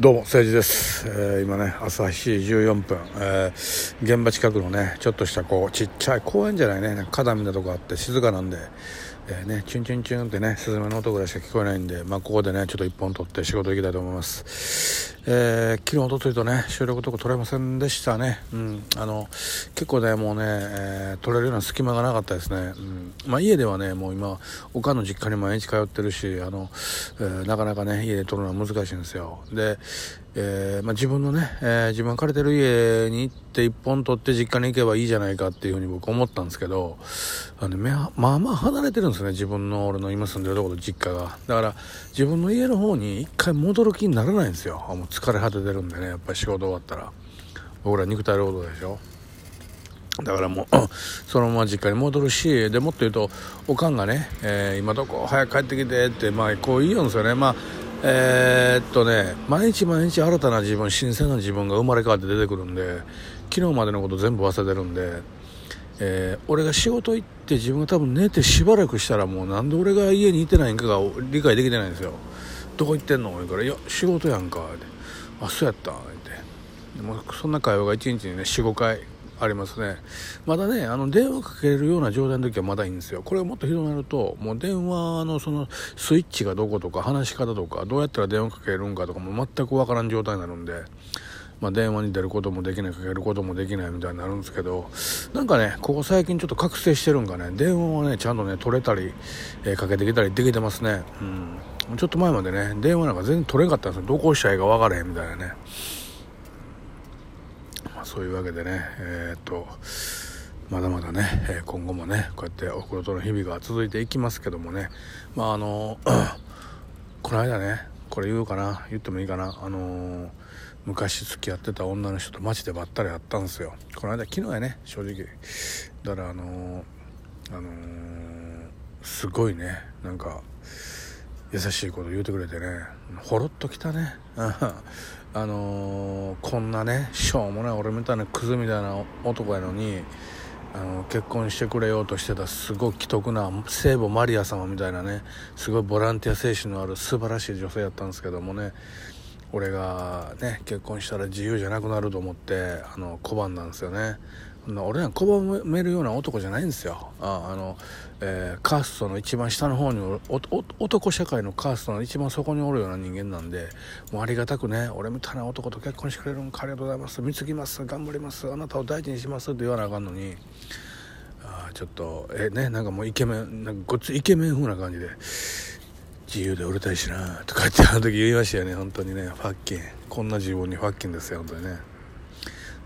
どうも、誠治です。えー、今ね、朝7時14分、えー、現場近くのね、ちょっとしたこう、ちっちゃい公園じゃないね、花壇みたいなとこあって静かなんで、えー、ね、チュンチュンチュンってね、スズメの音ぐらいしか聞こえないんで、まあ、ここでね、ちょっと一本取って仕事行きたいと思います。えー、昨日、おとといとね、収録とか取れませんでしたね。うん、あの、結構ね、もうね、えー、取れるような隙間がなかったですね。うん、まあ、家ではね、もう今、おかんの実家に毎日通ってるし、あの、えー、なかなかね、家で撮るのは難しいんですよ。で、えー、まあ、自分のね、えー、自分が借りてる家に行って一本取って実家に行けばいいじゃないかっていうふうに僕思ったんですけど、あのね、まあまあ離れてるんですね、自分の俺の今住んでるところ実家が。だから、自分の家の方に一回戻る気にならないんですよ。もう疲れ果ててるんでね、やっぱり仕事終わったら。僕ら肉体労働でしょ。だからもう そのまま実家に戻るし、でもっと言うと、おかんがね、えー、今どこ？早く帰ってきてって、まあ、こう言うんですよね。まあえー、っとね、毎日毎日新たな自分、新鮮な自分が生まれ変わって出てくるんで、昨日までのこと全部忘れてるんで、えー、俺が仕事行って自分が多分寝てしばらくしたらもうなんで俺が家にいてないんかが理解できてないんですよ。どこ行ってんの？言うから、いや、仕事やんか。ってあ、そうやった。って。でもそんな会話が1日にね、4、5回ありますね。まだねあの電話かけるような状態の時はまだいいんですよ。これがもっとひどくなるともう電話のそのスイッチがどことか話し方とかどうやったら電話かけるんかとかも全くわからん状態になるんで。まあ、電話に出ることもできないかけることもできないみたいになるんですけどなんかねここ最近ちょっと覚醒してるんかね。電話はねちゃんとね取れたり、えー、かけてきたりできてますね。うん。ちょっと前までね電話なんか全然取れんかったんですよ。どこ押したらいいか分からへんみたいなね。まあそういうわけでねえー、っとまだまだね、今後もねこうやっておふくろとの日々が続いていきますけどもね。まああの この間ねこれ言うかな言ってもいいかな。あの昔付き合ってた女の人と街でばったり会ったんですよ。この間昨日やね正直。だからあのあのすごいねなんか優しいこと言うてくれてね。ほろっときたね。あのー、こんなねしょうもない俺みたいなクズみたいな男やのにあの結婚してくれようとしてたすごい既得な聖母マリア様みたいなねすごいボランティア精神のある素晴らしい女性やったんですけどもね。俺がね結婚したら自由じゃなくなると思ってあの拒んだんですよね。俺は拒めるような男じゃないんですよ。ああの、えー、カーストの一番下の方に男社会のカーストの一番底におるような人間なんでもうありがたくね俺みたいな男と結婚してくれるんかありがとうございます。貢ぎます。頑張ります。あなたを大事にしますって言わなあかんのにあちょっとえねなんかもうイケメンなんかごっつイケメン風な感じで自由で売れたいしなとかってあの時言いましたよね。本当にねファッキン。こんな自分にファッキンですよ本当にね。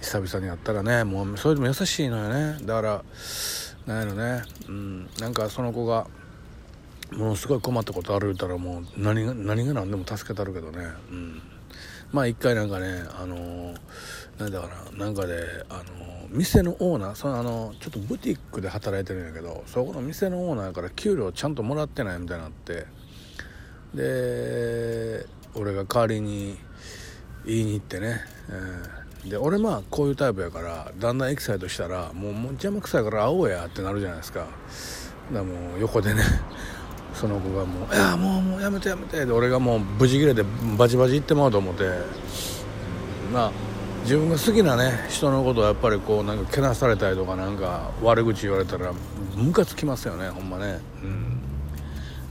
久々に会ったらねもうそれでも優しいのよね。だからなんやろね。うん。なんかその子がものすごい困ったことあるたらもう何が何が何でも助けたるけどね。うん。まあ一回なんかねあのー、なんだかななんかであの、店のオーナーそのあのちょっとブティックで働いてるんやけどそこの店のオーナーから給料ちゃんともらってないみたいになってで俺が代わりに言いに行ってね、えーで俺まあこういうタイプやからだんだんエキサイトしたらもうもう邪魔くさいから会おうやってなるじゃないですか。だもう横でね その子がもう「いやもうもうやめてやめて」で俺がもうブチ切れてバチバチ言ってまうと思って。まあ自分が好きなね人のことをやっぱりこうなんかけなされたりとかなんか悪口言われたらムカつきますよねほんまね。うん。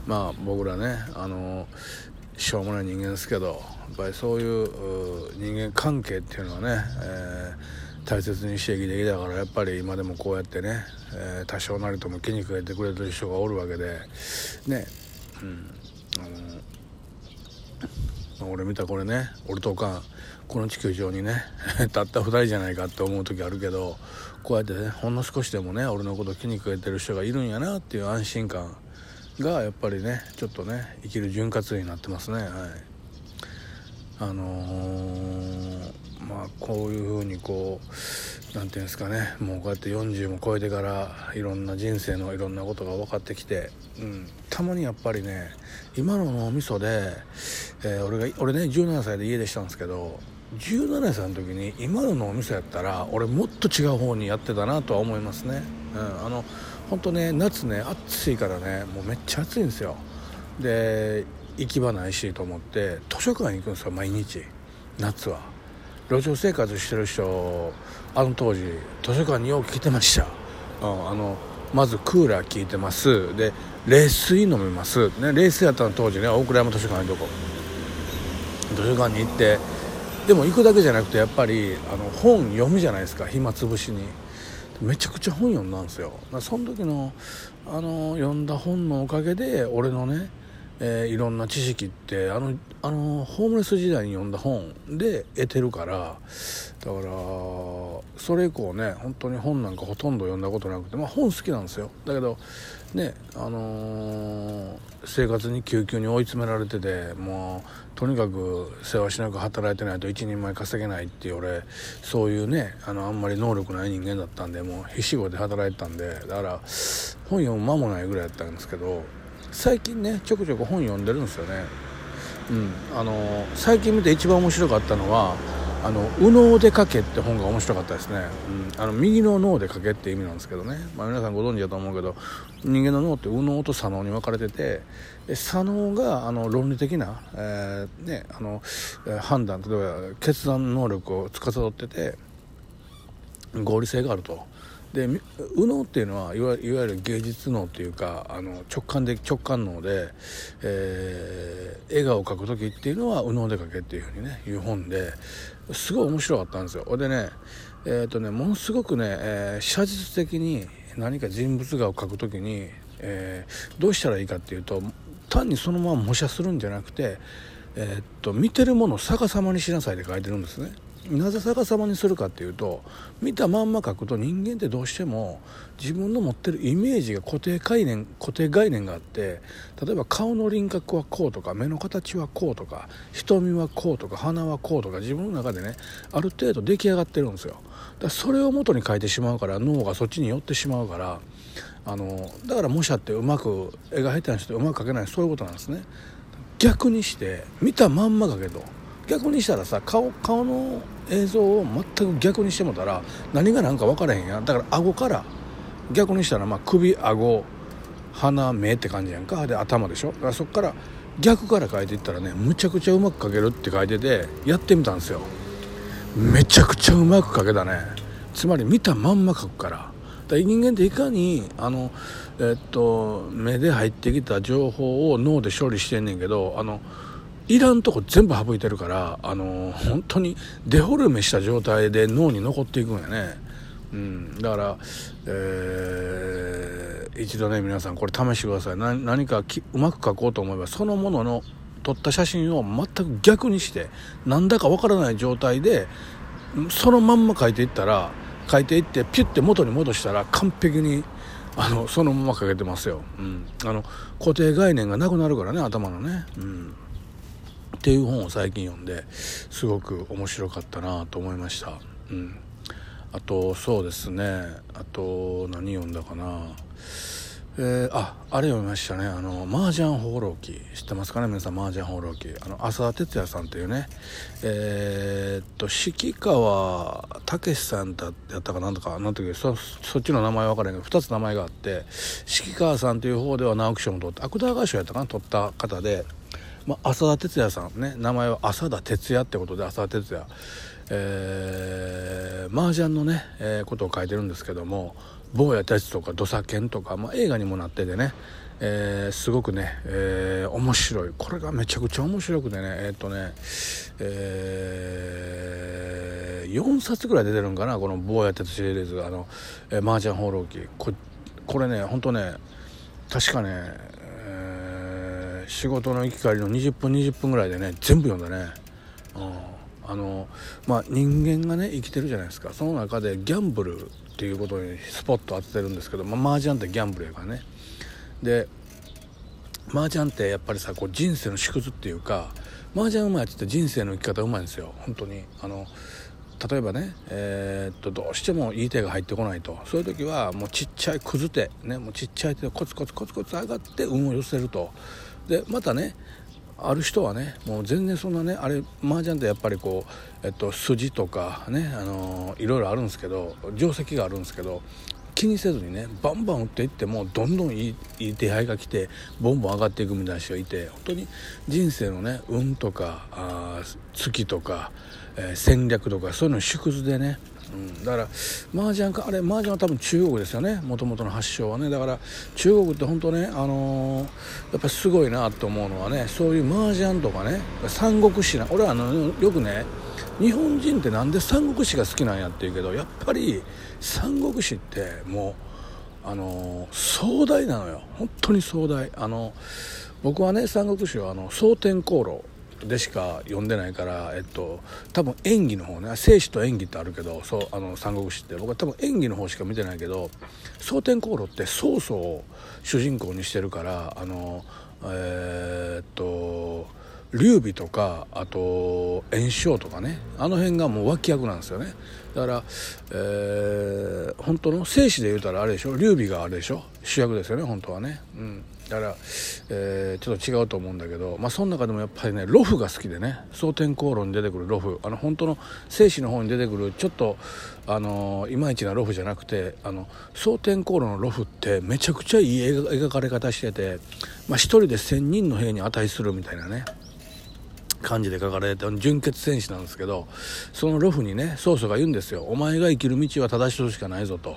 まあ僕らねあのしょうもない人間ですけどやっぱりそういう人間関係っていうのはね、えー、大切にして生きてきたからやっぱり今でもこうやってね、えー、多少なりとも気にかけてくれてる人がおるわけでねうんあの俺見たこれね俺とおかんこの地球上にね たった2人じゃないかって思う時あるけどこうやってねほんの少しでもね俺のこと気にかけてる人がいるんやなっていう安心感がやっぱりねちょっとね生きる潤滑油になってますね。はい。あのー、まあこういうふうにこう何て言うんですかね。もうこうやって40も超えてからいろんな人生のいろんなことが分かってきて、うん、たまにやっぱりね今の脳みそで、えー、俺が俺ね17歳で家出したんですけど17歳の時に今の脳みそやったら俺もっと違う方にやってたなとは思いますね、うん、あの本当ね夏ね暑いからねもうめっちゃ暑いんですよ。で行き場ないしと思って図書館行くんですよ毎日。夏は。路上生活してる人あの当時図書館によく来てました、うん、あのまずクーラー効いてます。で冷水飲みます、ね、冷水やったの当時ね大倉山図書館のとこ。図書館に行ってでも行くだけじゃなくてやっぱりあの本読むじゃないですか暇つぶしに。めちゃくちゃ本読んだんですよ。その時のあの読んだ本のおかげで俺のねえー、いろんな知識ってあのあのホームレス時代に読んだ本で得てるからだからそれ以降ね本当に本なんかほとんど読んだことなくて、まあ、本好きなんですよ。だけどねあのー、生活に救急に追い詰められててもうとにかく世話しなく働いてないと一人前稼げないっていう俺そういうねあのあんまり能力ない人間だったんでもう必死語で働いてたんでだから本読む間もないぐらいだったんですけど最近ねちょくちょく本読んでるんですよね。うん。あの最近見て一番面白かったのは「あの右脳で書け」って本が面白かったですね、うん、あの右の脳で書けって意味なんですけどね、まあ、皆さんご存知だと思うけど人間の脳って右脳と左脳に分かれてて左脳があの論理的な、えー、ね、あの判断例えば決断能力を司ってて合理性があるとで右脳っていうのはいわゆる芸術脳っていうかあの直感で直感脳で、えー、笑顔を描く時っていうのは右脳で描けっていうふうにねいう本ですごい面白かったんですよでねえっ、ー、とねものすごくね、えー、写実的に何か人物画を描く時に、えー、どうしたらいいかっていうと単にそのまま模写するんじゃなくて、え、っと見てるものを逆さまにしなさいって書いてるんですね。なぜ逆さまにするかっていうと見たまんま書くと人間ってどうしても自分の持ってるイメージが固定概念固定概念があって例えば顔の輪郭はこうとか目の形はこうとか瞳はこうとか鼻はこうとか自分の中でねある程度出来上がってるんですよ。だそれを元に書いてしまうから脳がそっちに寄ってしまうからあのだから模写ってうまく絵が下手な人ってうまく描けないそういうことなんですね。逆にして見たまんま描けと。逆にしたらさ顔顔の映像を全く逆にしてもたら何が何か分からへんやん。だから顎から逆にしたらまあ首顎鼻目って感じやんか。で頭でしょ。だからそっから逆から書いていったらねむちゃくちゃうまく書けるって書いててやってみたんですよ。めちゃくちゃうまく書けたね。つまり見たまんま書くから。だ人間っていかにあのえっと目で入ってきた情報を脳で処理してんねんけどあのいらんとこ全部省いてるからあの本当にデフォルメした状態で脳に残っていくんやね、うん、だから、えー、一度ね皆さんこれ試してください。何かうまく描こうと思えばそのものの撮った写真を全く逆にしてなんだかわからない状態でそのまんま描いていったら描いていってピュッて元に戻したら完璧にあのそのまま描けてますよ、うん、あの固定概念がなくなるからね頭のね、うん。っていう本を最近読んですごく面白かったなと思いました、うん、あとそうですね。あと何読んだかな。えー、ああれ読みましたね。あの麻雀放浪記。知ってますかね？皆さん麻雀放浪記。あの浅田哲也さんというね。えー、っと四川武さんだったかな？んとかなんとかそそっちの名前分からないけど2つ名前があって四川さんという方では直木賞も取って芥川賞やったかな？取った方で。まあ、浅田哲也さんね名前は浅田哲也ってことで浅田哲也。えー、麻雀のね、えー、ことを書いてるんですけども坊やたちとか土佐犬とか、まあ、映画にもなっててね、えー、すごくね、えー、面白い。これがめちゃくちゃ面白くてねえー、っとね、えー、4冊ぐらい出てるんかなこの坊や哲シリーズあの、えー、麻雀放浪記。ここれね本当ね確かね仕事の行き帰りの20分20分ぐらいでね全部読んだね、うん、あのまあ人間がね生きてるじゃないですか。その中でギャンブルっていうことにスポット当ててるんですけど、まあ、麻雀ってギャンブルやからね。で麻雀ってやっぱりさこう人生の縮図っていうか麻雀うまいって言って人生の生き方うまいんですよ。本当に。あの例えばね、えー、っとどうしてもいい手が入ってこないと。そういう時はもうちっちゃいくず手、ね、もうちっちゃい手でコツコツコツコツ上がって運を寄せると。でまたねある人はねもう全然そんなねあれ麻雀ってやっぱりこう、えっと、筋とかね、あのー、いろいろあるんですけど定石があるんですけど気にせずにねバンバン打っていってもどんどんいいいい手配が来てボンボン上がっていくみたいな人がいて本当に人生のね運とかあ月とか、えー、戦略とかそういうの縮図でねうん、だから麻雀かあれ麻雀は多分中国ですよね。もともとの発祥はね。だから中国って本当ね、あのー、やっぱすごいなと思うのはねそういう麻雀とかね三国志な俺はあのよくね日本人ってなんで三国志が好きなんやって言うけどやっぱり三国志ってもうあのー、壮大なのよ。本当に壮大。あの僕はね三国志はあの蒼天航路でしか読んでないから、えっと、多分演技の方ね生死と演技ってあるけどそうあの三国志って。僕は多分演技の方しか見てないけど蒼天航路って曹操を主人公にしてるからあのえー、っと劉備とかあと炎章とかね。あの辺がもう脇役なんですよね。だから、えー、本当の生死で言うたらあれでしょ？劉備があれでしょ？主役ですよね本当はね。うん。だから、えー、ちょっと違うと思うんだけど、まあ、その中でもやっぱりねロフが好きでね。蒼天航路に出てくるロフ。あの本当の生死の方に出てくるちょっとあのいまいちなロフじゃなくてあの蒼天航路のロフってめちゃくちゃいい描かれ方してて、まあ、1人で1,000人の兵に値するみたいなね。感じで書かれて純血戦士なんですけどそのロフにね曹操が言うんですよ「お前が生きる道は正しいしかないぞ」と。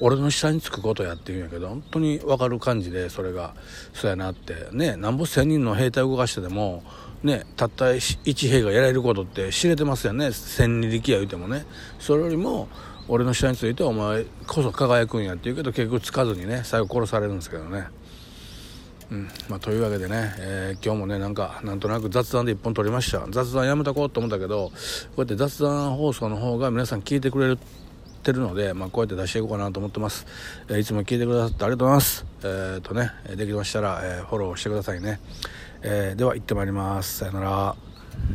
俺の下につくことやって言うんやけど本当に分かる感じでそれが。そうやなって。ねなんぼ1,000人の兵隊動かしてでもねたった1兵がやられることって知れてますよね。千里力や言うてもね。それよりも俺の下についてお前こそ輝くんやって言うけど結局つかずにね最後殺されるんですけどね。うんまあ、というわけでね、えー、今日もねなんかなんとなく雑談で1本撮りました雑談やめとこうと思ったけどこうやって雑談放送の方が皆さん聞いてくれてるので、まあ、こうやって出していこうかなと思ってます。えー、いつも聞いてくださってありがとうございます。えー、っとね、できましたら、え、フォローしてくださいね。え、では行ってまいります。さよなら。